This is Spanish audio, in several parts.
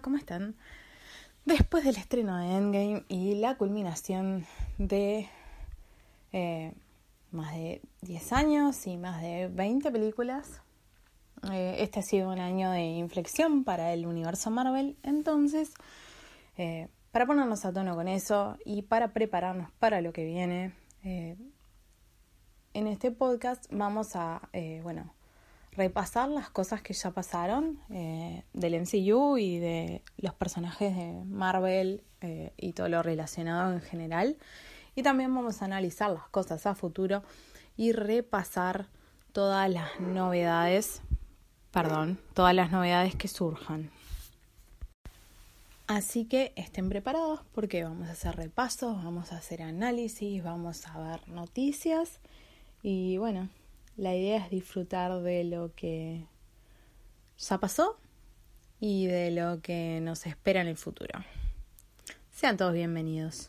¿Cómo están? Después del estreno de Endgame y la culminación de eh, más de 10 años y más de 20 películas, eh, este ha sido un año de inflexión para el universo Marvel, entonces, eh, para ponernos a tono con eso y para prepararnos para lo que viene, en este podcast vamos a, bueno, repasar las cosas que ya pasaron eh, del MCU y de los personajes de Marvel eh, y todo lo relacionado en general. Y también vamos a analizar las cosas a futuro y repasar todas las novedades, perdón, todas las novedades que surjan. Así que estén preparados porque vamos a hacer repasos, vamos a hacer análisis, vamos a ver noticias y bueno, la idea es disfrutar de lo que ya pasó y de lo que nos espera en el futuro. Sean todos bienvenidos.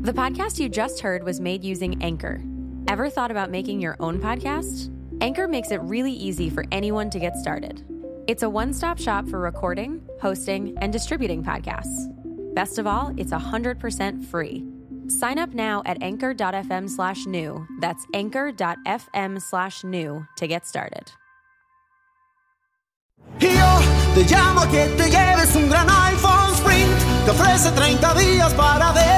The podcast you just heard was made using Anchor. Ever thought about making your own podcast? Anchor makes it really easy for anyone to get started. It's a one stop shop for recording, hosting, and distributing podcasts. Best of all, it's 100% free. Sign up now at anchor.fm slash new. That's anchor.fm slash new to get started. Yo te llamo que te lleves un gran iPhone Sprint. Te ofrece 30 días para decidir.